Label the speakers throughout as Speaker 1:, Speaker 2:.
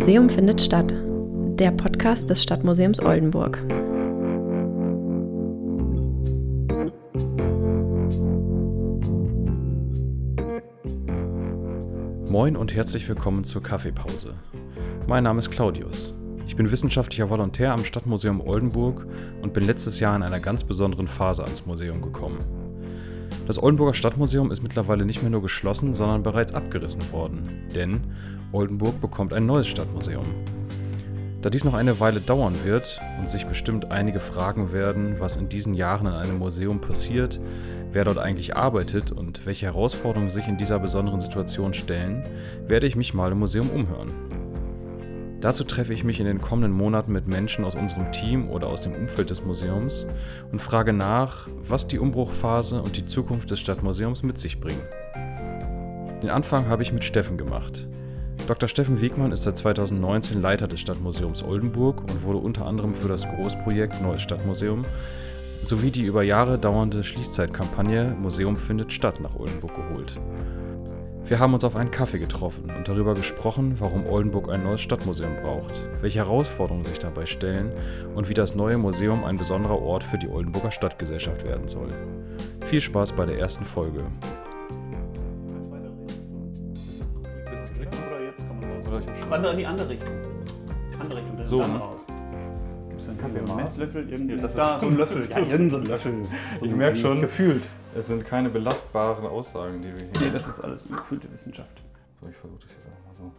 Speaker 1: Museum findet statt. Der Podcast des Stadtmuseums Oldenburg.
Speaker 2: Moin und herzlich willkommen zur Kaffeepause. Mein Name ist Claudius. Ich bin wissenschaftlicher Volontär am Stadtmuseum Oldenburg und bin letztes Jahr in einer ganz besonderen Phase ans Museum gekommen. Das Oldenburger Stadtmuseum ist mittlerweile nicht mehr nur geschlossen, sondern bereits abgerissen worden, denn Oldenburg bekommt ein neues Stadtmuseum. Da dies noch eine Weile dauern wird und sich bestimmt einige fragen werden, was in diesen Jahren in einem Museum passiert, wer dort eigentlich arbeitet und welche Herausforderungen sich in dieser besonderen Situation stellen, werde ich mich mal im Museum umhören. Dazu treffe ich mich in den kommenden Monaten mit Menschen aus unserem Team oder aus dem Umfeld des Museums und frage nach, was die Umbruchphase und die Zukunft des Stadtmuseums mit sich bringen. Den Anfang habe ich mit Steffen gemacht. Dr. Steffen Wegmann ist seit 2019 Leiter des Stadtmuseums Oldenburg und wurde unter anderem für das Großprojekt Neues Stadtmuseum sowie die über Jahre dauernde Schließzeitkampagne Museum findet statt nach Oldenburg geholt. Wir haben uns auf einen Kaffee getroffen und darüber gesprochen, warum Oldenburg ein neues Stadtmuseum braucht, welche Herausforderungen sich dabei stellen und wie das neue Museum ein besonderer Ort für die Oldenburger Stadtgesellschaft werden soll. Viel Spaß bei der ersten Folge.
Speaker 3: Wandere in die andere Richtung. Andere Richtung, das
Speaker 2: So,
Speaker 3: ist dann
Speaker 2: ne?
Speaker 3: raus. Einen
Speaker 2: Kaffeemaß?
Speaker 3: Messlöffel? Irgendwie?
Speaker 2: Ja, das
Speaker 3: da,
Speaker 2: ist-
Speaker 3: so ein Löffel. Ja,
Speaker 2: das-
Speaker 3: irgend so ein Löffel.
Speaker 2: Ich merke schon,
Speaker 3: Gefühlt.
Speaker 2: es sind keine belastbaren Aussagen, die wir hier.
Speaker 3: Nee, das ist alles eine gefühlte Wissenschaft.
Speaker 2: So, ich versuche das jetzt einfach mal so.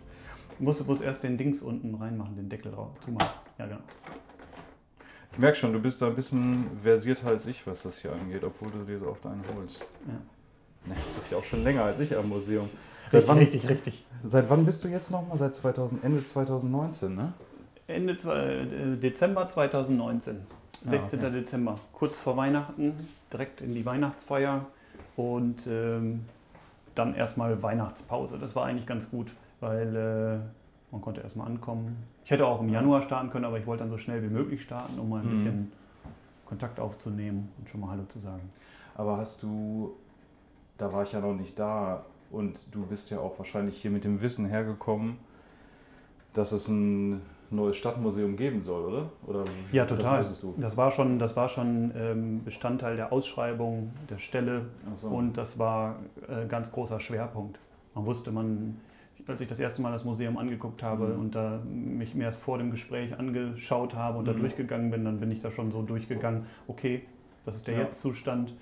Speaker 3: Du musst, musst erst den Dings unten reinmachen, den Deckel drauf. Zumachen. Ja, genau.
Speaker 2: Ich merke schon, du bist da ein bisschen versierter als ich, was das hier angeht, obwohl du dir so oft einen holst.
Speaker 3: Ja.
Speaker 2: Nee, du bist ja auch schon länger als ich am Museum. Seit
Speaker 3: Richtig,
Speaker 2: wann,
Speaker 3: richtig, richtig.
Speaker 2: seit wann bist du jetzt nochmal? Seit 2000, Ende 2019, ne?
Speaker 3: Ende äh, Dezember 2019.
Speaker 2: Ah,
Speaker 3: 16.
Speaker 2: okay.
Speaker 3: Dezember. Kurz vor Weihnachten, direkt in die Weihnachtsfeier und ähm, dann erstmal Weihnachtspause. Das war eigentlich ganz gut, weil äh, man konnte erstmal ankommen. Ich hätte auch im Januar starten können, aber ich wollte dann so schnell wie möglich starten, um mal ein
Speaker 2: Mhm.
Speaker 3: bisschen Kontakt aufzunehmen und schon mal Hallo zu sagen.
Speaker 2: Aber hast du, da war ich ja noch nicht da und du bist ja auch wahrscheinlich hier mit dem Wissen hergekommen, dass es ein neues Stadtmuseum geben soll, oder? oder
Speaker 3: Ja,
Speaker 2: das
Speaker 3: total.
Speaker 2: du?
Speaker 3: Das war schon, das war schon ähm, Bestandteil der Ausschreibung, der Stelle
Speaker 2: so.
Speaker 3: und das war äh, ganz großer Schwerpunkt. Man wusste, man, als ich das erste Mal das Museum angeguckt habe
Speaker 2: Mhm.
Speaker 3: und da mich mir erst vor dem Gespräch angeschaut habe und da
Speaker 2: Mhm.
Speaker 3: durchgegangen bin, dann bin ich da schon so durchgegangen, okay, das ist der
Speaker 2: Ja.
Speaker 3: Jetzt-Zustand,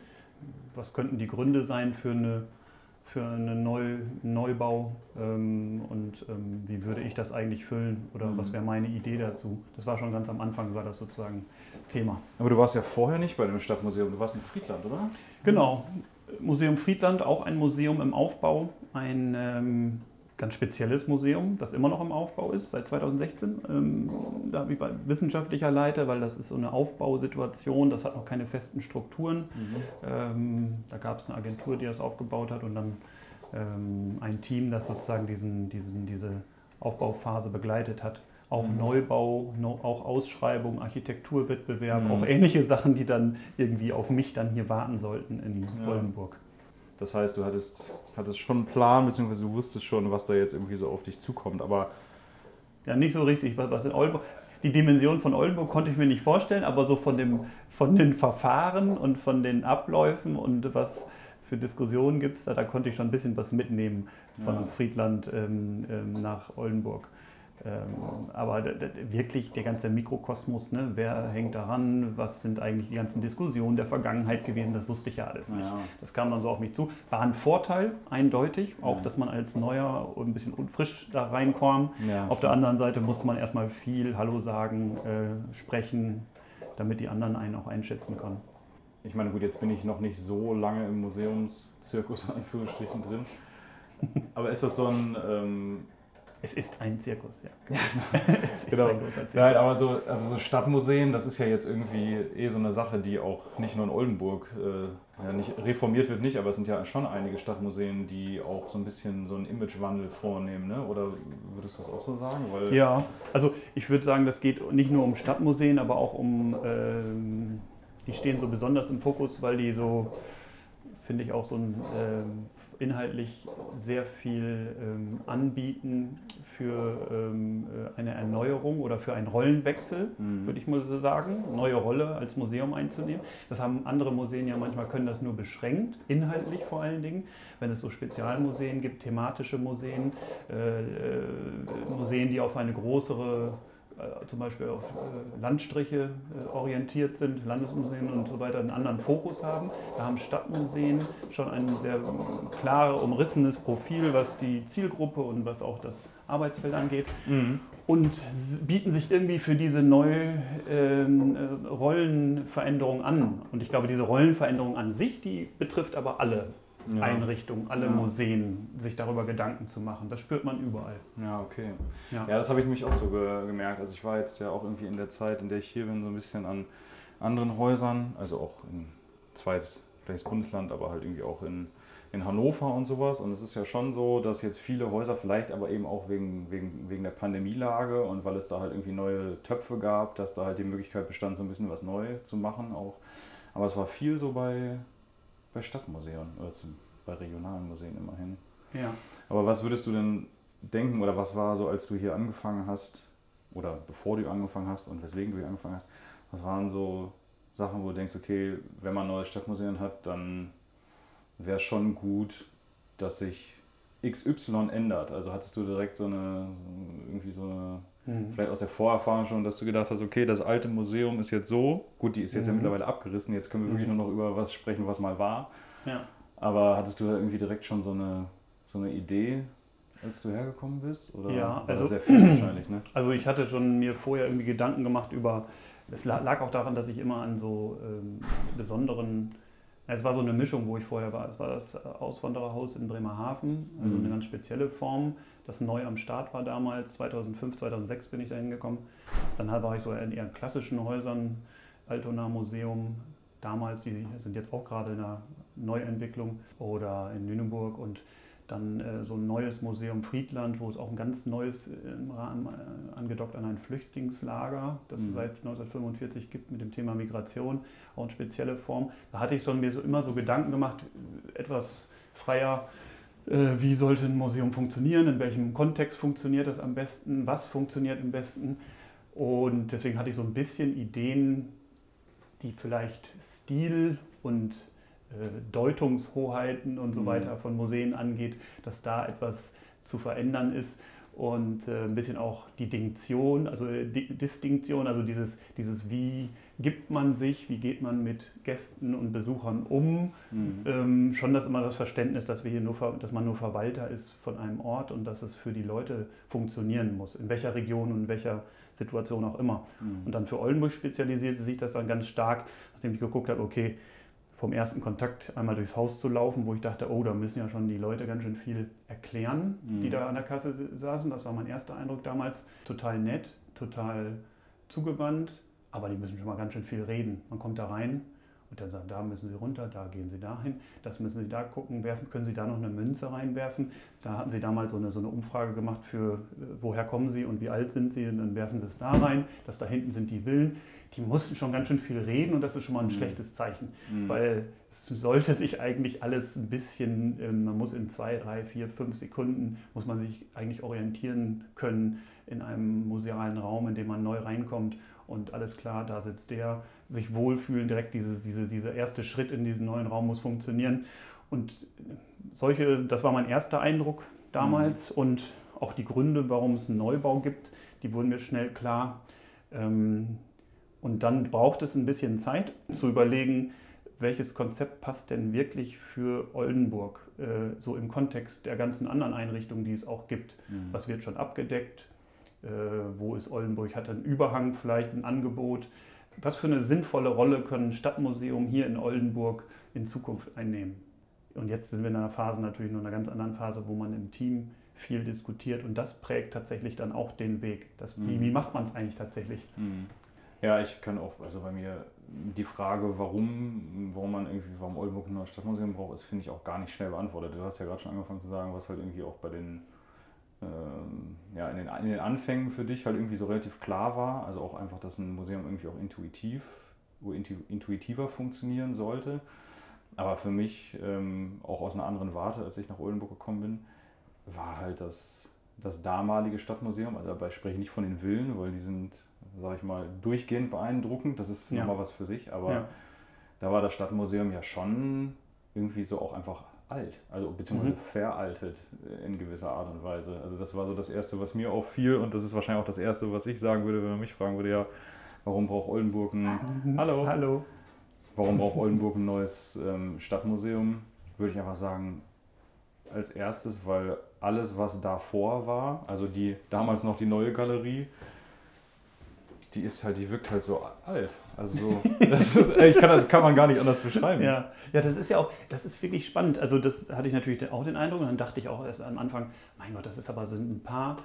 Speaker 3: was könnten die Gründe sein für eine für einen Neu, Neubau ähm, und ähm, wie würde ich das eigentlich füllen oder
Speaker 2: Mhm.
Speaker 3: was wäre meine Idee dazu. Das war schon ganz am Anfang, war das sozusagen Thema.
Speaker 2: Aber du warst ja vorher nicht bei dem Stadtmuseum, du warst in Friedland, oder?
Speaker 3: Genau, Museum Friedland, auch ein Museum im Aufbau, ein ähm, ganz spezielles Museum, das immer noch im Aufbau ist, seit 2016. Ähm, da bin ich bei wissenschaftlicher Leiter, weil das ist so eine Aufbausituation, das hat noch keine festen Strukturen. Ähm, da gab es eine Agentur, die das aufgebaut hat und dann ähm, ein Team, das sozusagen diesen, diesen, diese Aufbauphase begleitet hat. Auch
Speaker 2: Mhm.
Speaker 3: Neubau, no, auch Ausschreibung, Architekturwettbewerb,
Speaker 2: Mhm.
Speaker 3: auch ähnliche Sachen, die dann irgendwie auf mich dann hier warten sollten in
Speaker 2: Ja.
Speaker 3: Oldenburg.
Speaker 2: Das heißt, du hattest, hattest schon einen Plan, beziehungsweise du wusstest schon, was da jetzt irgendwie so auf dich zukommt. Aber
Speaker 3: Ja, nicht so richtig. Was, was in Oldenburg, die Dimension von Oldenburg konnte ich mir nicht vorstellen, aber so von, dem, von den Verfahren und von den Abläufen und was für Diskussionen gibt es da, da konnte ich schon ein bisschen was mitnehmen von
Speaker 2: Ja.
Speaker 3: Friedland ähm, ähm, nach Oldenburg. Ähm, aber wirklich der ganze Mikrokosmos, ne? wer hängt daran, was sind eigentlich die ganzen Diskussionen der Vergangenheit gewesen, das wusste ich ja alles nicht.
Speaker 2: Ja.
Speaker 3: Das kam dann so auf mich zu. War ein Vorteil, eindeutig, auch
Speaker 2: Ja.
Speaker 3: dass man als Neuer ein bisschen unfrisch da reinkam.
Speaker 2: ja,
Speaker 3: Auf der anderen Seite musste man erstmal viel Hallo sagen, äh, sprechen, damit die anderen einen auch einschätzen können.
Speaker 2: ich meine, gut, jetzt bin ich noch nicht so lange im Museumszirkus, Anführungsstrichen, drin. Aber ist das so ein. Ähm,
Speaker 3: Es ist ein Zirkus, ja. es ist
Speaker 2: Genau.
Speaker 3: ein großer Zirkus.
Speaker 2: Nein, aber so, also so Stadtmuseen, das ist ja jetzt irgendwie eh so eine Sache, die auch nicht nur in Oldenburg äh, ja, nicht reformiert wird, nicht, aber es sind ja schon einige Stadtmuseen, die auch so ein bisschen so einen Imagewandel vornehmen, ne? Oder würdest du das auch so sagen? Weil,
Speaker 3: Ja, also ich würde sagen, das geht nicht nur um Stadtmuseen, aber auch um, ähm, die stehen so besonders im Fokus, weil die so, finde ich, auch so ein ähm, inhaltlich sehr viel ähm, anbieten für ähm, äh, eine Erneuerung oder für einen Rollenwechsel, mhm. würde ich mal so sagen, neue Rolle als Museum einzunehmen. Das haben andere Museen ja manchmal können das nur beschränkt, inhaltlich vor allen Dingen, wenn es so Spezialmuseen gibt, thematische Museen, äh, äh, Museen, die auf eine größere zum Beispiel auf äh, Landstriche äh, orientiert sind, Landesmuseen und so weiter einen anderen Fokus haben. Da haben Stadtmuseen schon ein sehr klar umrissenes Profil, was die Zielgruppe und was auch das Arbeitsfeld angeht. Mhm. Und bieten sich irgendwie für diese neue ähm, Rollenveränderung an. Und ich glaube, diese Rollenveränderung an sich, die betrifft aber alle ja. Einrichtungen, alle ja. Museen, sich darüber Gedanken zu machen. Das spürt man überall.
Speaker 2: Ja, okay. Ja, ja das habe ich mich auch so ge gemerkt. Also ich war jetzt ja auch irgendwie in der Zeit, in der ich hier bin, so ein bisschen an anderen Häusern, also auch in zweites Bundesland, aber halt irgendwie auch in, in Hannover und sowas. Und es ist ja schon so, dass jetzt viele Häuser vielleicht aber eben auch wegen, wegen, wegen der Pandemielage und weil es da halt irgendwie neue Töpfe gab, dass da halt die Möglichkeit bestand, so ein bisschen was neu zu machen auch. Aber es war viel so bei, bei Stadtmuseen oder zum, bei regionalen Museen immerhin. Ja. Aber was würdest du denn denken oder was war so, als du hier angefangen hast oder bevor du angefangen hast und weswegen du hier angefangen hast, was waren so Sachen, wo du denkst, okay, wenn man neue Stadtmuseen hat, dann wäre schon gut, dass sich XY ändert. Also hattest du direkt so eine, irgendwie so eine, mhm. vielleicht aus der Vorerfahrung schon, dass du gedacht hast, okay, das alte Museum ist jetzt so, gut, die ist jetzt mhm. ja mittlerweile abgerissen, jetzt können wir wirklich mhm. nur noch über was sprechen, was mal war. Ja. Aber hattest du da irgendwie direkt schon so eine, so eine Idee, als du hergekommen bist? Oder
Speaker 3: ja, also sehr viel wahrscheinlich, ne? Also ich hatte schon mir vorher irgendwie Gedanken gemacht über, es lag auch daran, dass ich immer an so ähm, besonderen es war so eine Mischung, wo ich vorher war. Es war das Auswandererhaus in Bremerhaven, also mhm. eine ganz spezielle Form, das neu am Start war damals. 2005, 2006 bin ich da hingekommen. Dann war ich so in eher klassischen Häusern, Altona Museum, damals, die sind jetzt auch gerade in der Neuentwicklung, oder in Lüneburg und dann äh, so ein neues Museum Friedland, wo es auch ein ganz neues äh, im Rahmen äh, angedockt an ein Flüchtlingslager, das mhm. es seit 1945 gibt mit dem Thema Migration, auch eine spezielle Form. Da hatte ich schon mir so immer so Gedanken gemacht, äh, etwas freier, äh, wie sollte ein Museum funktionieren, in welchem Kontext funktioniert das am besten, was funktioniert am besten. Und deswegen hatte ich so ein bisschen Ideen, die vielleicht Stil und Deutungshoheiten und so mhm. weiter von Museen angeht, dass da etwas zu verändern ist und äh, ein bisschen auch die Dinktion, also äh, Distinktion, also dieses, dieses wie gibt man sich, wie geht man mit Gästen und Besuchern um. Mhm. Ähm, schon das immer das Verständnis, dass, wir hier nur, dass man nur Verwalter ist von einem Ort und dass es für die Leute funktionieren muss, in welcher Region und in welcher Situation auch immer. Mhm. Und dann für Oldenburg spezialisierte sich das dann ganz stark, nachdem ich geguckt habe, okay, vom ersten Kontakt einmal durchs Haus zu laufen, wo ich dachte, oh, da müssen ja schon die Leute ganz schön viel erklären, mhm. die da an der Kasse saßen. Das war mein erster Eindruck damals. Total nett, total zugewandt, aber die müssen schon mal ganz schön viel reden. Man kommt da rein und dann sagen, da müssen Sie runter, da gehen Sie dahin, das müssen Sie da gucken, werfen, können Sie da noch eine Münze reinwerfen. Da hatten Sie damals so eine, so eine Umfrage gemacht für, äh, woher kommen Sie und wie alt sind Sie und dann werfen Sie es da rein, dass da hinten sind die Villen. Die mussten schon ganz schön viel reden und das ist schon mal ein mhm. schlechtes Zeichen, mhm. weil es sollte sich eigentlich alles ein bisschen, ähm, man muss in zwei, drei, vier, fünf Sekunden, muss man sich eigentlich orientieren können in einem musealen Raum, in dem man neu reinkommt und alles klar, da sitzt der, sich wohlfühlen, direkt dieses, diese, dieser erste Schritt in diesen neuen Raum muss funktionieren. Und solche, das war mein erster Eindruck damals mhm. und auch die Gründe, warum es einen Neubau gibt, die wurden mir schnell klar. Ähm, und dann braucht es ein bisschen Zeit zu überlegen, welches Konzept passt denn wirklich für Oldenburg, äh, so im Kontext der ganzen anderen Einrichtungen, die es auch gibt. Mhm. Was wird schon abgedeckt? Äh, wo ist Oldenburg? Hat einen Überhang vielleicht, ein Angebot? Was für eine sinnvolle Rolle können Stadtmuseum hier in Oldenburg in Zukunft einnehmen? Und jetzt sind wir in einer Phase, natürlich nur in einer ganz anderen Phase, wo man im Team viel diskutiert und das prägt tatsächlich dann auch den Weg. Das, mhm. wie, macht man es eigentlich tatsächlich? Mhm.
Speaker 2: Ja, ich kann auch, also bei mir die Frage, warum, warum man irgendwie, warum Oldenburg ein neues Stadtmuseum braucht, ist, finde ich, auch gar nicht schnell beantwortet. Du hast ja gerade schon angefangen zu sagen, was halt irgendwie auch bei den ja, in den, in den Anfängen für dich halt irgendwie so relativ klar war. Also auch einfach, dass ein Museum irgendwie auch intuitiv, intuitiver funktionieren sollte. aber für mich, ähm, auch aus einer anderen Warte, als ich nach Oldenburg gekommen bin, war halt das, das damalige Stadtmuseum, also dabei spreche ich nicht von den Villen, weil die sind, sage ich mal, durchgehend beeindruckend, das ist ja. nochmal was für sich, aber ja. da war das Stadtmuseum ja schon irgendwie so auch einfach alt, also beziehungsweise mhm. veraltet in gewisser Art und Weise. Also das war so das Erste, was mir auffiel und das ist wahrscheinlich auch das Erste, was ich sagen würde, wenn man mich fragen würde, ja, warum braucht Oldenburg ein...
Speaker 3: Mhm. Hallo. Hallo.
Speaker 2: Warum braucht Oldenburg ein neues ähm, Stadtmuseum? Würde ich einfach sagen, als erstes, weil alles, was davor war, also die damals noch die neue Galerie, die ist halt, die wirkt halt so alt. Also so, das, ist, ich kann, das kann man gar nicht anders beschreiben.
Speaker 3: Ja. ja, das ist ja auch, das ist wirklich spannend. Also das hatte ich natürlich auch den Eindruck und dann dachte ich auch erst am Anfang, mein Gott, das ist aber so ein paar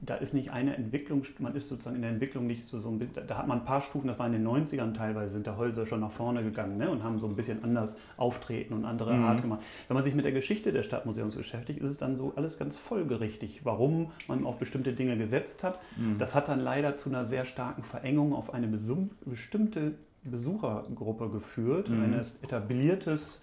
Speaker 3: da ist nicht eine Entwicklung, man ist sozusagen in der Entwicklung nicht so, so ein da hat man ein paar Stufen, das war in den 90ern teilweise, sind da Häuser schon nach vorne gegangen ne, und haben so ein bisschen anders auftreten und andere mhm. Art gemacht. Wenn man sich mit der Geschichte des Stadtmuseums beschäftigt, ist es dann so alles ganz folgerichtig, warum man auf bestimmte Dinge gesetzt hat. Mhm. Das hat dann leider zu einer sehr starken Verengung auf eine bestimmte Besuchergruppe geführt, mhm. ein etabliertes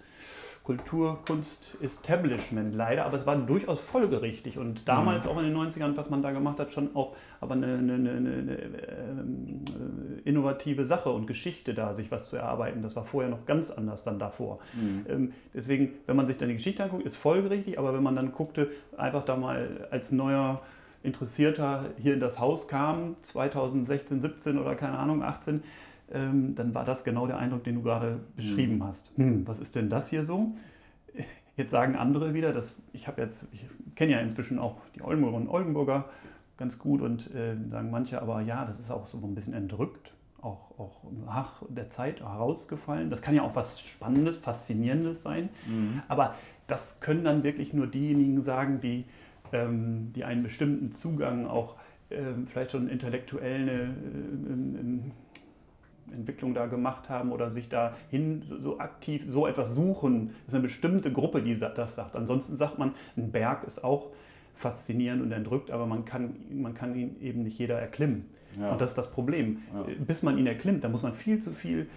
Speaker 3: Kulturkunst-Establishment leider, aber es war durchaus folgerichtig und damals mhm. auch in den 90ern, was man da gemacht hat, schon auch aber eine, eine, eine, eine ähm, äh, innovative Sache und Geschichte da, sich was zu erarbeiten. Das war vorher noch ganz anders dann davor. Mhm. Ähm, deswegen, wenn man sich dann die Geschichte anguckt, ist folgerichtig, aber wenn man dann guckte, einfach da mal als neuer Interessierter hier in das Haus kam, 2016, 17 oder keine Ahnung, 18, ähm, dann war das genau der Eindruck, den du gerade beschrieben mhm. hast. Hm, was ist denn das hier so? Jetzt sagen andere wieder, dass ich habe jetzt, ich kenne ja inzwischen auch die Oldenburger und Oldenburger ganz gut und äh, sagen manche aber, ja, das ist auch so ein bisschen entrückt, auch, auch ach, der Zeit herausgefallen. Das kann ja auch was Spannendes, Faszinierendes sein, mhm. aber das können dann wirklich nur diejenigen sagen, die, ähm, die einen bestimmten Zugang auch ähm, vielleicht schon intellektuell eine, äh, Entwicklung da gemacht haben oder sich dahin so, so aktiv so etwas suchen. Das ist eine bestimmte Gruppe, die das sagt. Ansonsten sagt man, ein Berg ist auch faszinierend und entrückt, aber man kann, man kann ihn eben nicht jeder erklimmen. Ja. Und das ist das Problem. Ja. Bis man ihn erklimmt, da muss man viel zu viel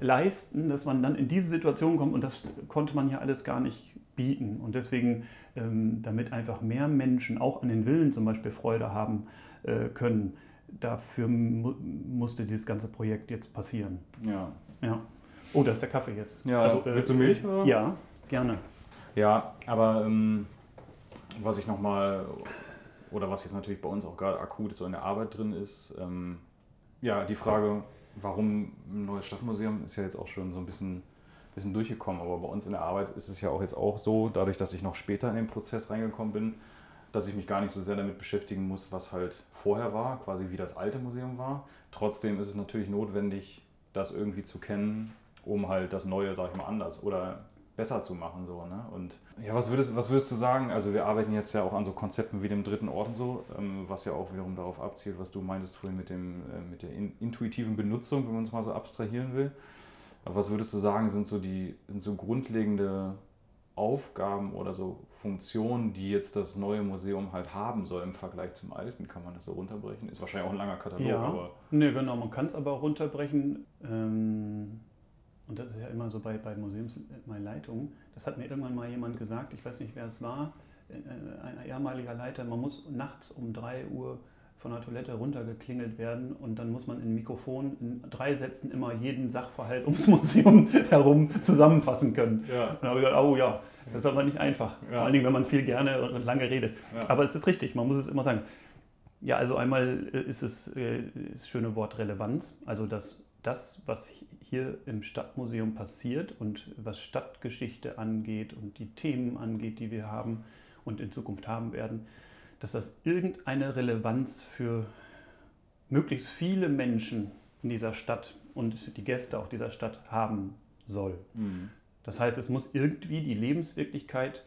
Speaker 3: leisten, dass man dann in diese Situation kommt und das konnte man ja alles gar nicht bieten. Und deswegen, ähm, damit einfach mehr Menschen auch an den Willen zum Beispiel Freude haben äh, können, dafür mu musste dieses ganze Projekt jetzt passieren.
Speaker 2: Ja.
Speaker 3: ja. Oh, da ist der Kaffee jetzt.
Speaker 2: Ja, also, äh, willst du Milch? Oder?
Speaker 3: Ja, gerne.
Speaker 2: Ja, aber ähm, was ich nochmal, oder was jetzt natürlich bei uns auch gerade akut so in der Arbeit drin ist, ähm, ja, die Frage, warum ein neues Stadtmuseum, ist ja jetzt auch schon so ein bisschen, bisschen durchgekommen, aber bei uns in der Arbeit ist es ja auch jetzt auch so, dadurch, dass ich noch später in den Prozess reingekommen bin, dass ich mich gar nicht so sehr damit beschäftigen muss, was halt vorher war, quasi wie das alte Museum war. Trotzdem ist es natürlich notwendig, das irgendwie zu kennen, um halt das Neue, sag ich mal, anders oder besser zu machen. So, ne? Und ja, was würdest, was würdest du sagen? Also wir arbeiten jetzt ja auch an so Konzepten wie dem dritten Ort und so, ähm, was ja auch wiederum darauf abzielt, was du meintest vorhin mit, dem, äh, mit der in, intuitiven Benutzung, wenn man es mal so abstrahieren will. Aber was würdest du sagen, sind so die sind so grundlegende Aufgaben oder so Funktionen, die jetzt das neue Museum halt haben soll im Vergleich zum alten, kann man das so runterbrechen? Ist wahrscheinlich auch ein langer Katalog,
Speaker 3: ja. aber. Ne, genau, man kann es aber auch runterbrechen. Ähm, und das ist ja immer so bei, bei Museumsleitungen. Das hat mir irgendwann mal jemand gesagt, ich weiß nicht, wer es war, äh, ein ehemaliger Leiter, man muss nachts um 3 Uhr von der Toilette runtergeklingelt werden und dann muss man in Mikrofon in drei Sätzen immer jeden Sachverhalt ums Museum herum zusammenfassen können. Ja. Und dann habe ich gedacht, oh ja, das ist aber nicht einfach. Ja. Vor allen Dingen, wenn man viel gerne und lange redet. Ja. Aber es ist richtig, man muss es immer sagen. Ja, also einmal äh, ist es äh, das schöne Wort Relevanz, also dass das, was hier im Stadtmuseum passiert und was Stadtgeschichte angeht und die Themen angeht, die wir haben und in Zukunft haben werden, dass das irgendeine Relevanz für möglichst viele Menschen in dieser Stadt und die Gäste auch dieser Stadt haben soll. Mhm. Das heißt, es muss irgendwie die Lebenswirklichkeit,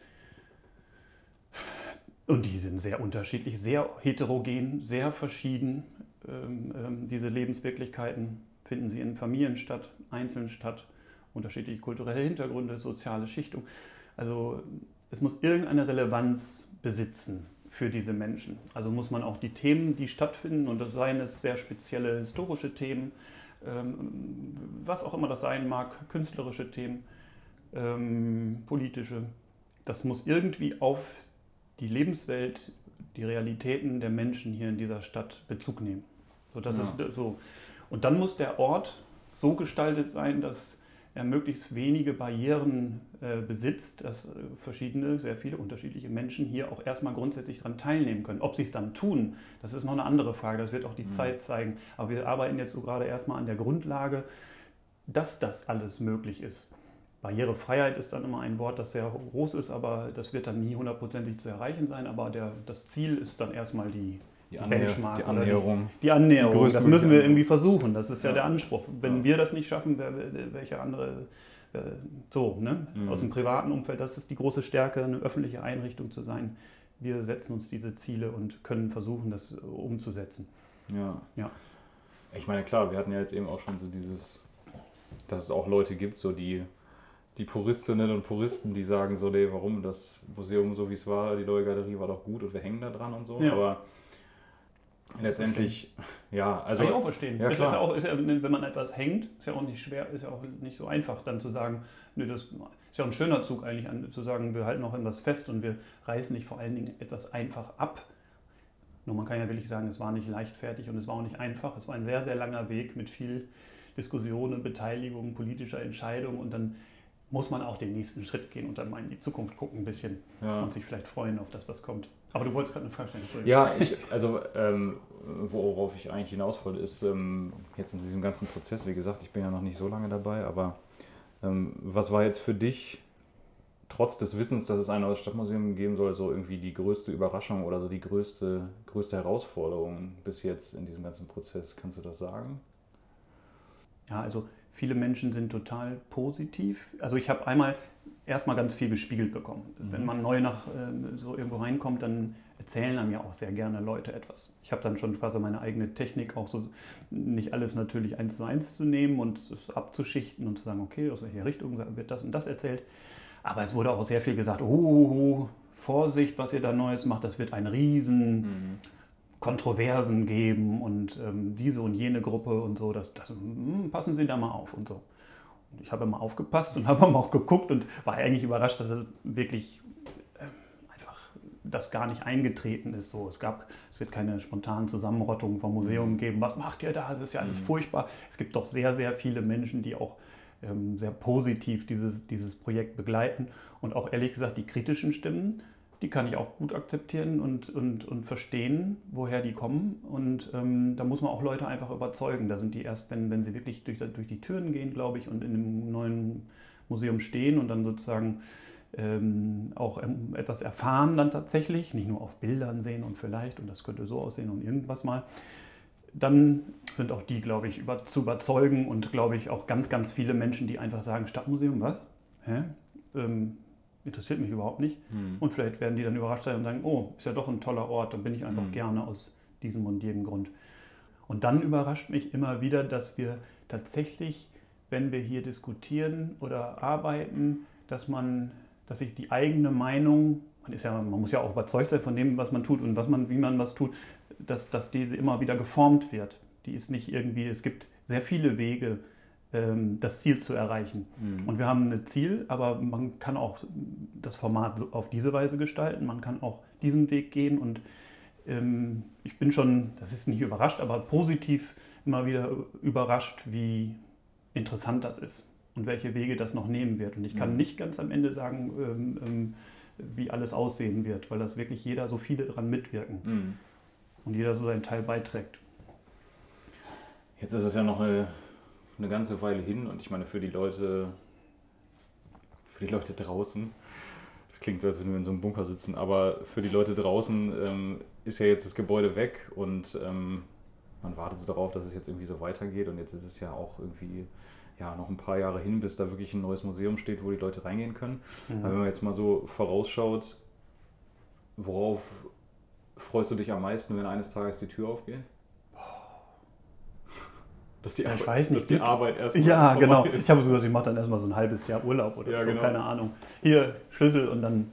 Speaker 3: und die sind sehr unterschiedlich, sehr heterogen, sehr verschieden, ähm, ähm, diese Lebenswirklichkeiten finden sie in Familien statt, einzeln statt, unterschiedliche kulturelle Hintergründe, soziale Schichtung. Also es muss irgendeine Relevanz besitzen für diese Menschen. Also muss man auch die Themen, die stattfinden, und das seien es sehr spezielle historische Themen, ähm, was auch immer das sein mag, künstlerische Themen, ähm, politische. Das muss irgendwie auf die Lebenswelt, die Realitäten der Menschen hier in dieser Stadt Bezug nehmen. So, das
Speaker 2: Ja.
Speaker 3: ist so. Und dann muss der Ort so gestaltet sein, dass er möglichst wenige Barrieren äh, besitzt, dass äh, verschiedene, sehr viele unterschiedliche Menschen hier auch erstmal grundsätzlich daran teilnehmen können. Ob sie es dann tun, das ist noch eine andere Frage, das wird auch die
Speaker 2: Mhm.
Speaker 3: Zeit zeigen. Aber wir arbeiten jetzt so gerade erstmal an der Grundlage, dass das alles möglich ist. Barrierefreiheit ist dann immer ein Wort, das sehr groß ist, aber das wird dann nie hundertprozentig zu erreichen sein. Aber der, das Ziel ist dann erstmal die,
Speaker 2: Die,
Speaker 3: Benchmark
Speaker 2: die
Speaker 3: oder die-
Speaker 2: Annäherung.
Speaker 3: die Annäherung.
Speaker 2: Die
Speaker 3: das müssen wir
Speaker 2: Annäherung.
Speaker 3: irgendwie versuchen. Das ist ja,
Speaker 2: Ja.
Speaker 3: der Anspruch. Wenn
Speaker 2: Ja.
Speaker 3: wir das nicht schaffen, wer, welche andere äh, so, ne?
Speaker 2: Mhm.
Speaker 3: Aus dem privaten Umfeld, das ist die große Stärke, eine öffentliche Einrichtung zu sein. Wir setzen uns diese Ziele und können versuchen, das umzusetzen.
Speaker 2: Ja.
Speaker 3: Ja.
Speaker 2: Ich meine, klar, wir hatten ja jetzt eben auch schon so dieses, dass es auch Leute gibt, so die, die Puristinnen und Puristen, die sagen so, nee, warum das Museum so wie es war, die neue Galerie war doch gut und wir hängen da dran und so.
Speaker 3: Ja.
Speaker 2: Aber letztendlich, ja, also.
Speaker 3: Kann ich auch verstehen.
Speaker 2: ja, klar.
Speaker 3: Ist ja auch, ist ja, wenn man etwas hängt, ist ja auch nicht schwer, ist ja auch nicht so einfach, dann zu sagen, nö, das ist ja ein schöner Zug eigentlich, an, zu sagen, wir halten noch etwas fest und wir reißen nicht vor allen Dingen etwas einfach ab. Nur man kann ja wirklich sagen, es war nicht leichtfertig und es war auch nicht einfach. Es war ein sehr, sehr langer Weg mit viel Diskussion und Beteiligung, politischer Entscheidung und dann muss man auch den nächsten Schritt gehen und dann mal in die Zukunft gucken ein bisschen
Speaker 2: ja.
Speaker 3: und sich vielleicht freuen auf das, was kommt. Aber du wolltest gerade eine Frage stellen.
Speaker 2: Ja, ich, also ähm, worauf ich eigentlich hinaus wollte, ist ähm, jetzt in diesem ganzen Prozess, wie gesagt, ich bin ja noch nicht so lange dabei, aber ähm, was war jetzt für dich, trotz des Wissens, dass es ein neues Stadtmuseum geben soll, so irgendwie die größte Überraschung oder so die größte, größte Herausforderung bis jetzt in diesem ganzen Prozess? Kannst du das sagen?
Speaker 3: Ja, also viele Menschen sind total positiv. Also ich habe einmal erstmal ganz viel gespiegelt bekommen.
Speaker 2: Mhm.
Speaker 3: Wenn man neu nach äh, so irgendwo reinkommt, dann erzählen einem ja auch sehr gerne Leute etwas. Ich habe dann schon quasi meine eigene Technik, auch so nicht alles natürlich eins zu eins zu nehmen und es abzuschichten und zu sagen, okay, aus welcher Richtung wird das und das erzählt. Aber es wurde auch sehr viel gesagt, oh, oh, oh Vorsicht, was ihr da Neues macht, das wird ein riesen Kontroversen geben und ähm, diese und jene Gruppe und so, das, das hm, passen Sie da mal auf und so. Und ich habe mal aufgepasst und habe mal auch geguckt und war eigentlich überrascht, dass es wirklich ähm, einfach das gar nicht eingetreten ist. So, es gab, es wird keine spontanen Zusammenrottungen vom Museum
Speaker 2: Mhm.
Speaker 3: geben. Was macht ihr da? Das ist ja alles
Speaker 2: Mhm.
Speaker 3: furchtbar. Es gibt doch sehr, sehr viele Menschen, die auch ähm, sehr positiv dieses, dieses Projekt begleiten und auch ehrlich gesagt die kritischen Stimmen die kann ich auch gut akzeptieren und, und, und verstehen, woher die kommen. Und ähm, da muss man auch Leute einfach überzeugen. Da sind die erst, wenn, wenn sie wirklich durch, durch die Türen gehen, glaube ich, und in dem neuen Museum stehen und dann sozusagen ähm, auch etwas erfahren dann tatsächlich, nicht nur auf Bildern sehen und vielleicht und das könnte so aussehen und irgendwas mal, dann sind auch die, glaube ich, über, zu überzeugen und glaube ich auch ganz, ganz viele Menschen, die einfach sagen, Stadtmuseum, was? Hä? Ähm, interessiert mich überhaupt nicht.
Speaker 2: Mhm.
Speaker 3: Und vielleicht werden die dann überrascht sein und sagen, oh, ist ja doch ein toller Ort, dann bin ich einfach
Speaker 2: Mhm.
Speaker 3: gerne aus diesem und jenem Grund. Und dann überrascht mich immer wieder, dass wir tatsächlich, wenn wir hier diskutieren oder arbeiten, dass man, dass sich die eigene Meinung, man ist ja, man muss ja auch überzeugt sein von dem, was man tut und was man, wie man was tut, dass, dass diese immer wieder geformt wird. Die ist nicht irgendwie, es gibt sehr viele Wege, das Ziel zu erreichen.
Speaker 2: Mhm.
Speaker 3: Und wir haben ein Ziel, aber man kann auch das Format auf diese Weise gestalten, man kann auch diesen Weg gehen und ähm, ich bin schon, das ist nicht überrascht, aber positiv immer wieder überrascht, wie interessant das ist und welche Wege das noch nehmen wird. Und ich kann
Speaker 2: Mhm.
Speaker 3: nicht ganz am Ende sagen, ähm, ähm, wie alles aussehen wird, weil das wirklich jeder, so viele daran mitwirken
Speaker 2: Mhm.
Speaker 3: und jeder so seinen Teil beiträgt.
Speaker 2: Jetzt ist es ja noch eine, eine ganze Weile hin und ich meine für die Leute, für die Leute draußen, das klingt so, als würden wir in so einem Bunker sitzen, aber für die Leute draußen ähm, ist ja jetzt das Gebäude weg und ähm, man wartet so darauf, dass es jetzt irgendwie so weitergeht und jetzt ist es ja auch irgendwie ja, noch ein paar Jahre hin, bis da wirklich ein neues Museum steht, wo die Leute reingehen können. Aber wenn man jetzt mal so vorausschaut, worauf freust du dich am meisten, wenn eines Tages die Tür aufgeht? Dass die,
Speaker 3: Ja, ich
Speaker 2: Arbeit,
Speaker 3: weiß nicht.
Speaker 2: Dass die Arbeit erstmal
Speaker 3: Ja, genau.
Speaker 2: ist.
Speaker 3: Ich habe so gesagt, ich mache dann erstmal so ein halbes Jahr Urlaub oder
Speaker 2: Ja,
Speaker 3: so,
Speaker 2: genau.
Speaker 3: keine Ahnung. Hier, Schlüssel und dann,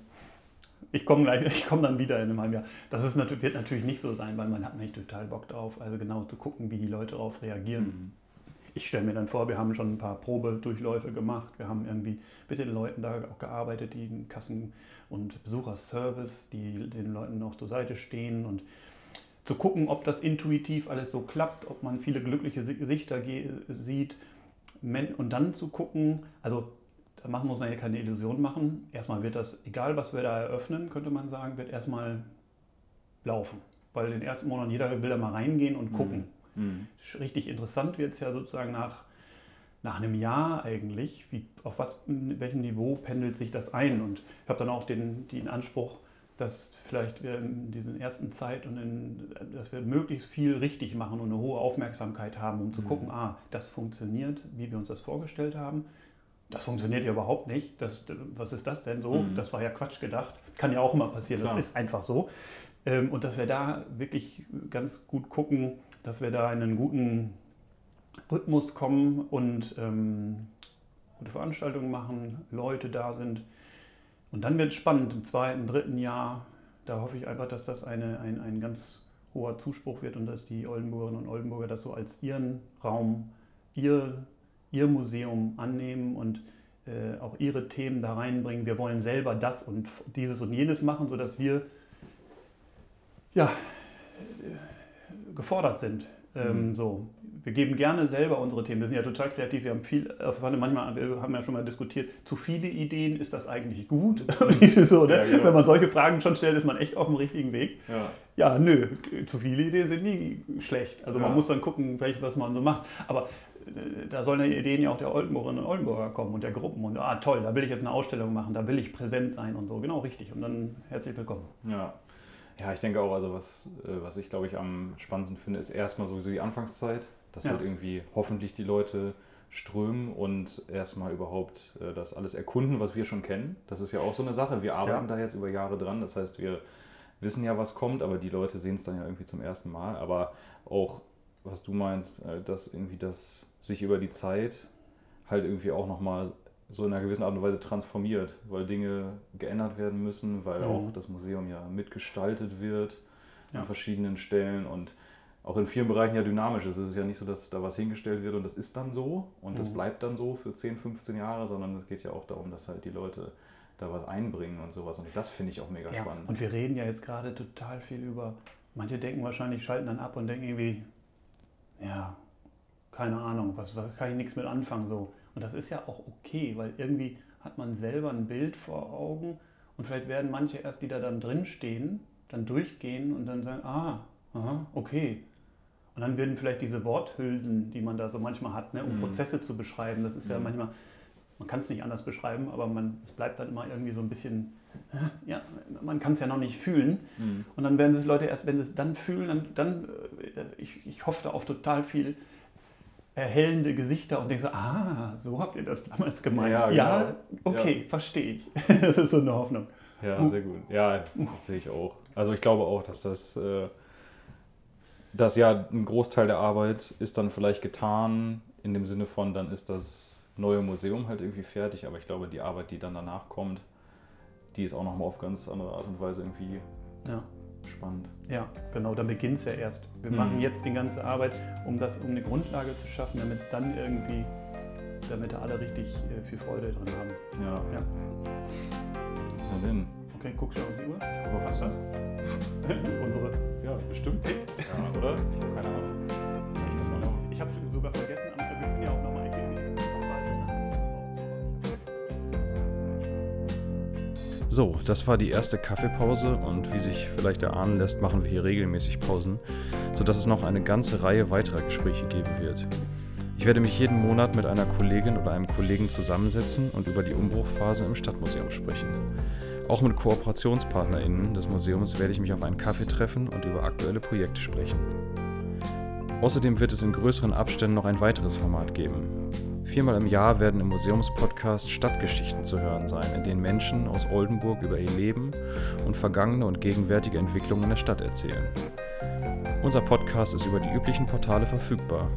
Speaker 3: ich komme gleich, ich komme dann wieder in einem halben Jahr. Das ist wird natürlich nicht so sein, weil man hat nicht total Bock drauf, also genau zu gucken, wie die Leute darauf reagieren.
Speaker 2: Mhm.
Speaker 3: ich stelle mir dann vor, wir haben schon ein paar Probedurchläufe gemacht. Wir haben irgendwie mit den Leuten da auch gearbeitet, die in Kassen- und Besucherservice, die den Leuten noch zur Seite stehen und zu gucken, ob das intuitiv alles so klappt, ob man viele glückliche Gesichter sieht und dann zu gucken, also da machen, muss man ja keine Illusion machen. Erstmal wird das, egal was wir da eröffnen, könnte man sagen, wird erstmal laufen. Weil in den ersten Monaten jeder will da mal reingehen und gucken. Mhm. Richtig interessant wird es ja sozusagen nach, nach einem Jahr eigentlich, wie, auf was, welchem Niveau pendelt sich das ein. Und ich habe dann auch den, den Anspruch, dass vielleicht wir in dieser ersten Zeit und in, dass wir möglichst viel richtig machen und eine hohe Aufmerksamkeit haben, um zu mhm. gucken, ah, das funktioniert, wie wir uns das vorgestellt haben. Das funktioniert ja überhaupt nicht. Das, was ist das denn so? Mhm. Das war ja Quatsch gedacht. Kann ja auch immer passieren. Klar. Das ist einfach so. Ähm, und dass wir da wirklich ganz gut gucken, dass wir da in einen guten Rhythmus kommen und ähm, gute Veranstaltungen machen, Leute da sind und dann wird es spannend im zweiten, dritten Jahr. Da hoffe ich einfach, dass das eine, ein, ein ganz hoher Zuspruch wird und dass die Oldenburgerinnen und Oldenburger das so als ihren Raum, ihr, ihr Museum annehmen und äh, auch ihre Themen da reinbringen. Wir wollen selber das und dieses und jenes machen, sodass wir ja, äh, gefordert sind. Ähm, mhm. so wir geben gerne selber unsere Themen. Wir sind ja total kreativ. Wir haben viel, äh, manchmal, wir haben ja schon mal diskutiert, zu viele Ideen, ist das eigentlich gut? so, ne? ja, genau. Wenn man solche Fragen schon stellt, ist man echt auf dem richtigen Weg. Ja, ja nö, zu viele Ideen sind nie schlecht. Also ja. man muss dann gucken, was man so macht. Aber äh, da sollen die Ideen ja auch der Oldenburgerinnen und Oldenburger kommen und der Gruppen. Und ah, toll, da will ich jetzt eine Ausstellung machen, da will ich präsent sein und so. Genau richtig. Und dann herzlich willkommen.
Speaker 2: Ja. Ja, ich denke auch, also was, äh, was ich glaube ich am spannendsten finde, ist erstmal sowieso die Anfangszeit dass ja. halt irgendwie hoffentlich die Leute strömen und erstmal überhaupt äh, das alles erkunden, was wir schon kennen. Das ist ja auch so eine Sache. Wir arbeiten ja. da jetzt über Jahre dran. Das heißt, wir wissen ja, was kommt, aber die Leute sehen es dann ja irgendwie zum ersten Mal. Aber auch, was du meinst, äh, dass irgendwie das sich über die Zeit halt irgendwie auch nochmal so in einer gewissen Art und Weise transformiert, weil Dinge geändert werden müssen, weil mhm. auch das Museum ja mitgestaltet wird ja. an verschiedenen Stellen und auch in vielen Bereichen ja dynamisch ist. Es ist ja nicht so, dass da was hingestellt wird und das ist dann so und das mhm. bleibt dann so für 10, 15 Jahre, sondern es geht ja auch darum, dass halt die Leute da was einbringen und sowas. Und das finde ich auch mega ja, spannend.
Speaker 3: Und wir reden ja jetzt gerade total viel über, manche denken wahrscheinlich, schalten dann ab und denken irgendwie, ja, keine Ahnung, was, was kann ich nichts mit anfangen so. Und das ist ja auch okay, weil irgendwie hat man selber ein Bild vor Augen und vielleicht werden manche erst, die da dann drin stehen, dann durchgehen und dann sagen, ah, aha, okay, und dann werden vielleicht diese Worthülsen, die man da so manchmal hat, ne, um mhm. Prozesse zu beschreiben, das ist ja mhm. manchmal, man kann es nicht anders beschreiben, aber man, es bleibt dann immer irgendwie so ein bisschen, ja, man kann es ja noch nicht fühlen. Mhm. Und dann werden es Leute erst, wenn sie es dann fühlen, dann, dann äh, ich, ich hoffe auf total viel erhellende Gesichter und denke so, ah, so habt ihr das damals gemeint. Ja, genau. ja okay, ja. verstehe ich. das ist so eine Hoffnung.
Speaker 2: Ja, sehr gut. Ja, das sehe ich auch. Also ich glaube auch, dass das... Äh, dass ja ein Großteil der Arbeit ist dann vielleicht getan, in dem Sinne von, dann ist das neue Museum halt irgendwie fertig, aber ich glaube, die Arbeit, die dann danach kommt, die ist auch nochmal auf ganz andere Art und Weise irgendwie ja. spannend.
Speaker 3: Ja, genau, da beginnt es ja erst. Wir mhm. machen jetzt die ganze Arbeit, um das, um eine Grundlage zu schaffen, damit es dann irgendwie, damit da alle richtig äh, viel Freude dran haben.
Speaker 2: Ja. ja. Na denn.
Speaker 3: Okay, guck schon auf die Uhr.
Speaker 2: Ich gucke, was ist das?
Speaker 3: Unsere. Ja, bestimmt. Ja, oder? Ich habe keine Ahnung. Ich habe sogar vergessen, wir können ja auch nochmal
Speaker 2: So, das war die erste Kaffeepause und wie sich vielleicht erahnen lässt, machen wir hier regelmäßig Pausen, sodass es noch eine ganze Reihe weiterer Gespräche geben wird. Ich werde mich jeden Monat mit einer Kollegin oder einem Kollegen zusammensetzen und über die Umbruchphase im Stadtmuseum sprechen. Auch mit KooperationspartnerInnen des Museums werde ich mich auf einen Kaffee treffen und über aktuelle Projekte sprechen. Außerdem wird es in größeren Abständen noch ein weiteres Format geben. Viermal im Jahr werden im Museumspodcast Stadtgeschichten zu hören sein, in denen Menschen aus Oldenburg über ihr Leben und vergangene und gegenwärtige Entwicklungen in der Stadt erzählen. Unser Podcast ist über die üblichen Portale verfügbar.